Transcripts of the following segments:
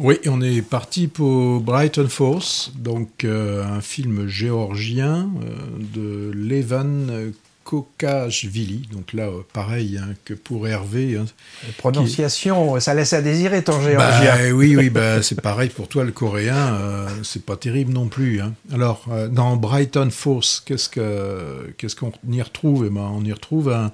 Oui, on est parti pour Brighton Force, donc euh, un film géorgien euh, de Levan Kokashvili. Donc là, euh, pareil hein, que pour Hervé. Hein, prononciation, ça laisse à désirer ton géorgien. Bah, oui, oui, bah, c'est pareil pour toi, le coréen, c'est pas terrible non plus. Hein. Alors, dans Brighton Force, qu'est-ce qu'on qu'est-ce qu'on y retrouve? Eh ben, On y retrouve un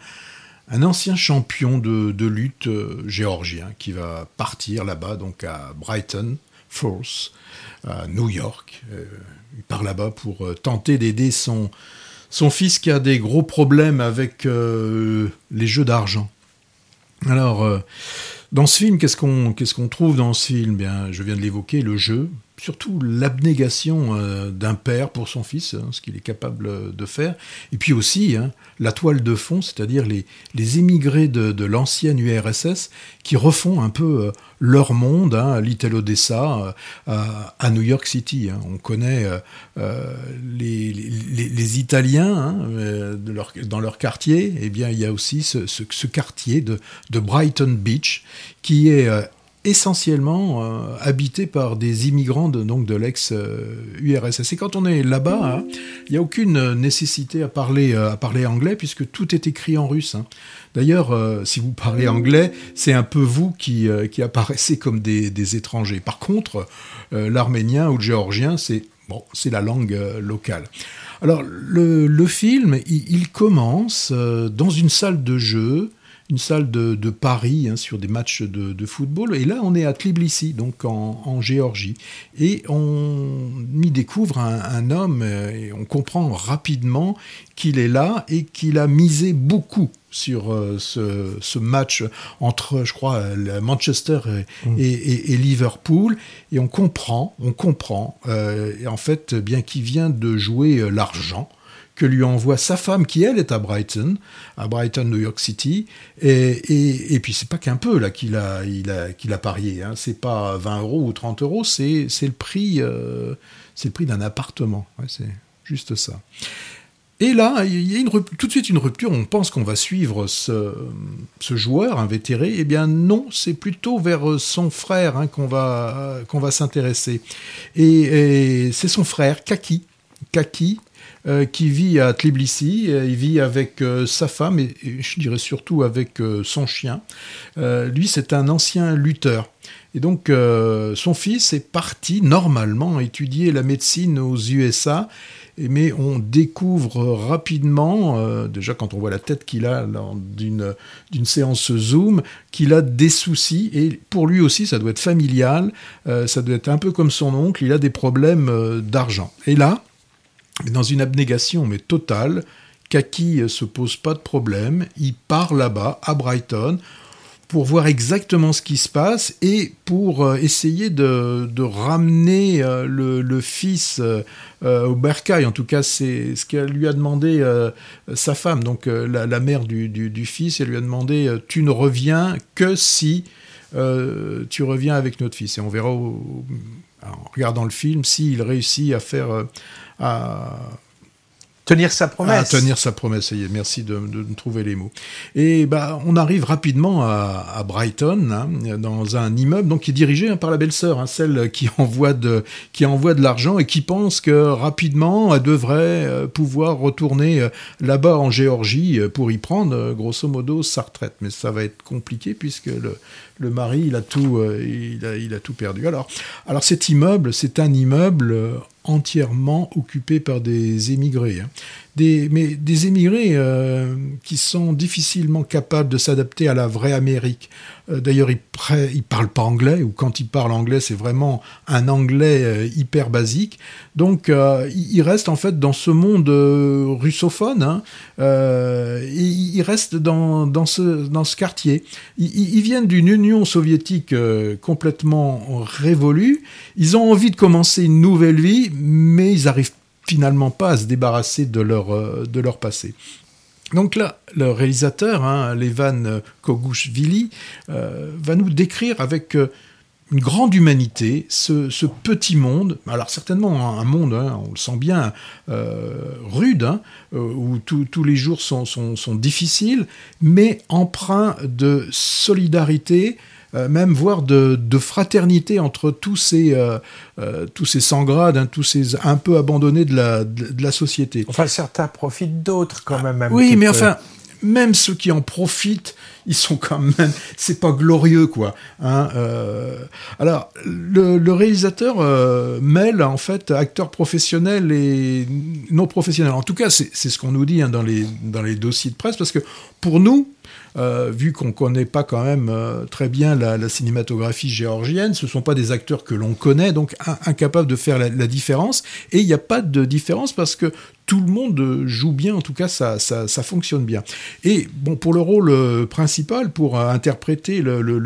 un ancien champion de, lutte euh, géorgien qui va partir là-bas, donc à Brighton Force, à New York. Euh, il part là-bas pour euh, tenter d'aider son, son fils qui a des gros problèmes avec les jeux d'argent. Alors, dans ce film, qu'est-ce qu'on qu'est-ce trouve dans ce film? Bien, je viens de l'évoquer, le jeu, surtout l'abnégation euh, d'un père pour son fils, hein, ce qu'il est capable de faire, et puis aussi hein, la toile de fond, c'est-à-dire les, les émigrés de, l'ancienne URSS qui refont un peu euh, leur monde, hein, à Little Odessa, euh, à, New York City. On connaît les, les, Italiens de dans leur quartier, et eh bien il y a aussi ce, ce, quartier de, de Brighton Beach qui est essentiellement euh, habité par des immigrants de, donc de l'ex-URSS. Et quand on est là-bas, hein, il n'y a aucune nécessité à parler, euh, à parler anglais puisque tout est écrit en russe. Hein. D'ailleurs, euh, si vous parlez anglais, c'est un peu vous qui, qui apparaissez comme des, des étrangers. Par contre, l'arménien ou le géorgien, c'est bon, c'est la langue locale. Alors, le, le film, il, il commence dans une salle de jeu une salle de, Paris hein, sur des matchs de, football. Et là, on est à Tbilissi, donc en, Géorgie. Et on y découvre un, homme, euh, et on comprend rapidement qu'il est là et qu'il a misé beaucoup sur euh, ce, match entre, je crois, Manchester mm. et, Liverpool. Et on comprend, on comprend, euh, en fait, bien qu'il vient de jouer l'argent que lui envoie sa femme, qui elle est à Brighton, à Brighton, New York City. Et, et, et puis c'est pas qu'un peu là qu'il a, a, parié. Hein. C'est pas 20 euros ou 30 euros, c'est, c'est le prix, euh, c'est le prix d'un appartement. c'est juste ça. Et là, il y a une, tout de suite une rupture. On pense qu'on va suivre ce, ce joueur invétéré. Eh bien, non, c'est plutôt vers son frère hein, qu'on va, qu'on va s'intéresser. Et, et c'est son frère, Kaki. Kaki, euh, qui vit à Tbilissi. Euh, il vit avec euh, sa femme et, je dirais surtout avec son chien. lui, c'est un ancien lutteur. Et donc, son fils est parti normalement étudier la médecine aux USA mais on découvre rapidement, déjà quand on voit la tête qu'il a lors d'une séance Zoom, qu'il a des soucis, et pour lui aussi ça doit être familial, ça doit être un peu comme son oncle, il a des problèmes d'argent. Et là, dans une abnégation mais totale. Kaki se pose pas de problème, il part là-bas, à Brighton, pour voir exactement ce qui se passe et pour euh, essayer de, ramener euh, le, fils euh, au bercail. En tout cas, c'est ce qu'elle lui a demandé sa femme, donc la, mère du, fils. Elle lui a demandé Tu ne reviens que si tu reviens avec notre fils. Et on verra en regardant le film s'il réussit à faire à tenir sa promesse. À tenir sa promesse, ça y est, merci de, de, trouver les mots. Et bah, on arrive rapidement à, Brighton, hein, dans un immeuble donc, qui est dirigé hein, par la belle-sœur, hein, celle qui envoie de, qui envoie de l'argent et qui pense que rapidement elle devrait euh, pouvoir retourner euh, là-bas en Géorgie euh, pour y prendre, grosso modo, sa retraite. Mais ça va être compliqué puisque le, le mari, il a tout, il a, il a tout perdu. Alors, alors cet immeuble, c'est un immeuble entièrement occupé par des émigrés. Mais des émigrés euh, qui sont difficilement capables de s'adapter à la vraie Amérique. Euh, d'ailleurs, ils ne parlent pas anglais, ou quand ils parlent anglais, c'est vraiment un anglais euh, hyper basique. Donc, ils restent en fait dans ce monde russophone, hein, et ils restent dans, ce, quartier. Ils, viennent d'une Union soviétique complètement révolue, ils ont envie de commencer une nouvelle vie, mais ils arrivent finalement pas à se débarrasser de leur, euh, de leur passé. Donc là, le réalisateur, hein, Levan Kogushvili, euh, va nous décrire avec euh, une grande humanité ce, petit monde, alors certainement un monde, hein, on le sent bien, rude, hein, où tous les jours sont, sont, sont, difficiles, mais empreint de solidarité, même voire de, fraternité entre tous ces, tous ces sans-grades, hein, tous ces un peu abandonnés de la, de, la société. Enfin, certains profitent d'autres quand même. oui, mais enfin, même ceux qui en profitent, ils sont quand même, c'est pas glorieux quoi. Hein, euh. alors le, réalisateur euh, mêle en fait acteurs professionnels et non professionnels. En tout cas, c'est ce qu'on nous dit hein, dans les dans les dossiers de presse parce que pour nous, euh, vu qu'on ne connaît pas quand même très bien la, cinématographie géorgienne, ce ne sont pas des acteurs que l'on connaît, donc incapables de faire la, différence. Et il n'y a pas de différence parce que tout le monde joue bien, en tout cas ça, ça, fonctionne bien. Et bon, pour le rôle euh, principal, pour interpréter le, le,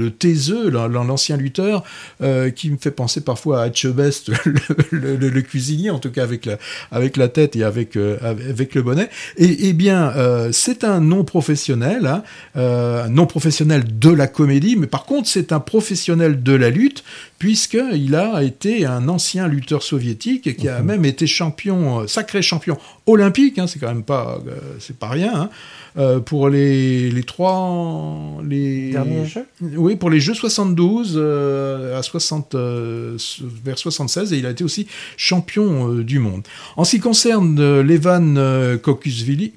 l'ancien lutteur, euh, qui me fait penser parfois à Etchebest, le, le, cuisinier, en tout cas avec la, avec la tête et avec, euh, avec le bonnet, et, eh bien c'est un non professionnel, hein, un non professionnel de la comédie, mais par contre c'est un professionnel de la lutte, puisqu'il a été un ancien lutteur soviétique et qui a mhm. même été champion, euh, sacré champion olympique, hein, c'est quand même pas, euh, c'est pas rien, hein, euh, pour les, les trois... Les, Derniers jeux? Oui, pour les Jeux 72 à 60, vers 76, et il a été aussi champion du monde. En ce qui concerne Levan Kokusvili,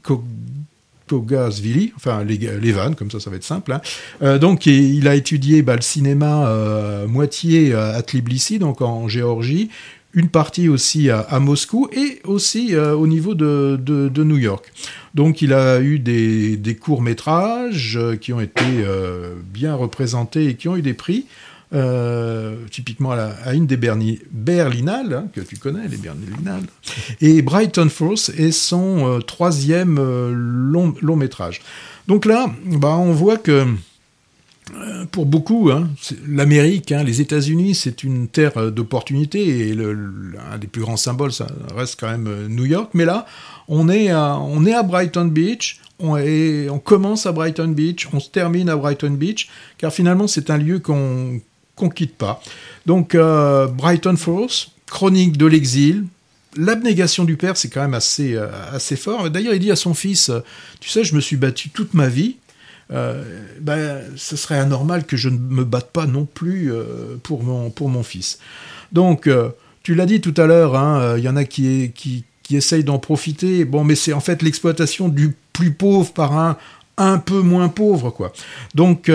Pogasvili, enfin les, les, vannes, comme ça, ça va être simple. Hein. Euh, donc, il a étudié bah, le cinéma euh, moitié à Tbilissi, donc en Géorgie, une partie aussi à, Moscou et aussi euh, au niveau de, de, New York. Donc, il a eu des, des courts métrages qui ont été bien représentés et qui ont eu des prix. Euh, typiquement à, une des Berlinales, hein, que tu connais, les Berlinales. Et Brighton Force est son euh, troisième euh, long, long, métrage. Donc là, bah, on voit que pour beaucoup, hein, l'Amérique, hein, les États-Unis, c'est une terre d'opportunités et un des plus grands symboles, ça reste quand même New York. Mais là, on est à, on est à Brighton Beach, on, on commence à Brighton Beach, on se termine à Brighton Beach, car finalement c'est un lieu qu'on qu'on quitte pas. Donc euh, Brighton Falls, chronique de l'exil, l'abnégation du père, c'est quand même assez, euh, assez fort. D'ailleurs, il dit à son fils, euh, tu sais, je me suis battu toute ma vie. ben, ce serait anormal que je ne me batte pas non plus pour, mon, pour mon fils. Donc, tu l'as dit tout à l'heure, hein, il y en a qui, qui, qui essayent d'en profiter. Bon, mais c'est en fait l'exploitation du plus pauvre par un un peu moins pauvre, quoi. Donc,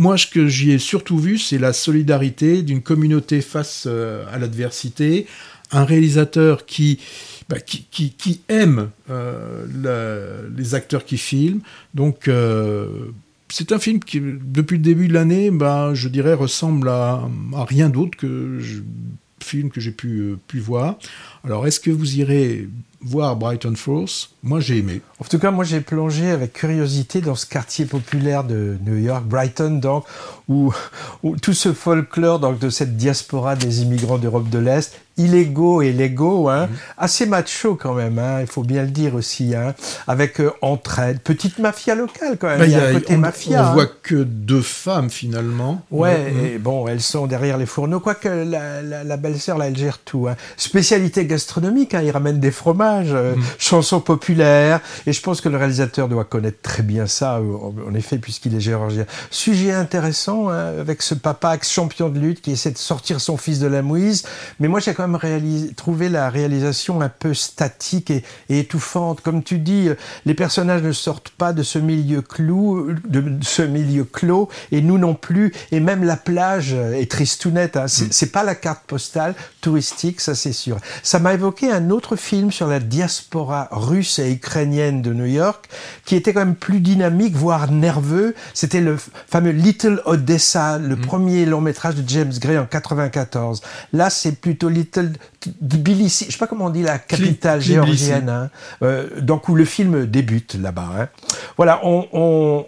moi, ce que j'y ai surtout vu, c'est la solidarité d'une communauté face euh, à l'adversité, un réalisateur qui, bah, qui, aime euh, les acteurs qui filment. Donc, euh, c'est un film qui, depuis le début de l'année, bah, je dirais, ressemble à, rien d'autre que je, film que j'ai pu voir. Alors, est-ce que vous irez voir Brighton Falls Moi, j'ai aimé. En tout cas, moi, j'ai plongé avec curiosité dans ce quartier populaire de New York, Brighton, donc, où, tout ce folklore donc, de cette diaspora des immigrants d'Europe de l'Est, illégaux et légaux, hein, mhm. assez macho quand même, hein, il faut bien le dire aussi, hein, avec euh, entraide, petite mafia locale quand même, bah, il y a, un côté mafia. On hein. voit que deux femmes finalement. Ouais, et bon, elles sont derrière les fourneaux, quoique la, la, belle-sœur, là, elle gère tout. Hein. Spécialité gastronomique, hein, il ramène des fromages, euh, mhm. chansons populaires, et je pense que le réalisateur doit connaître très bien ça, euh, en effet, puisqu'il est géorgien. Sujet intéressant, hein, avec ce papa ex-champion de lutte qui essaie de sortir son fils de la mouise, mais moi j'ai quand même trouvé la réalisation un peu statique et, étouffante. Comme tu dis, les personnages ne sortent pas de ce milieu clou, de ce milieu clos, et nous non plus, et même la plage est tristounette. Hein. Mm. C'est pas la carte postale touristique, ça c'est sûr. Ça m'a évoqué un autre film sur la diaspora russe et ukrainienne de New York, qui était quand même plus dynamique, voire nerveux. C'était le fameux Little Odessa, le mm. premier long métrage de James Gray en 94. Là, c'est plutôt Little Tbilisi, je sais pas comment on dit la capitale géorgienne, hein, euh, donc où le film débute là-bas. Hein. Voilà, on,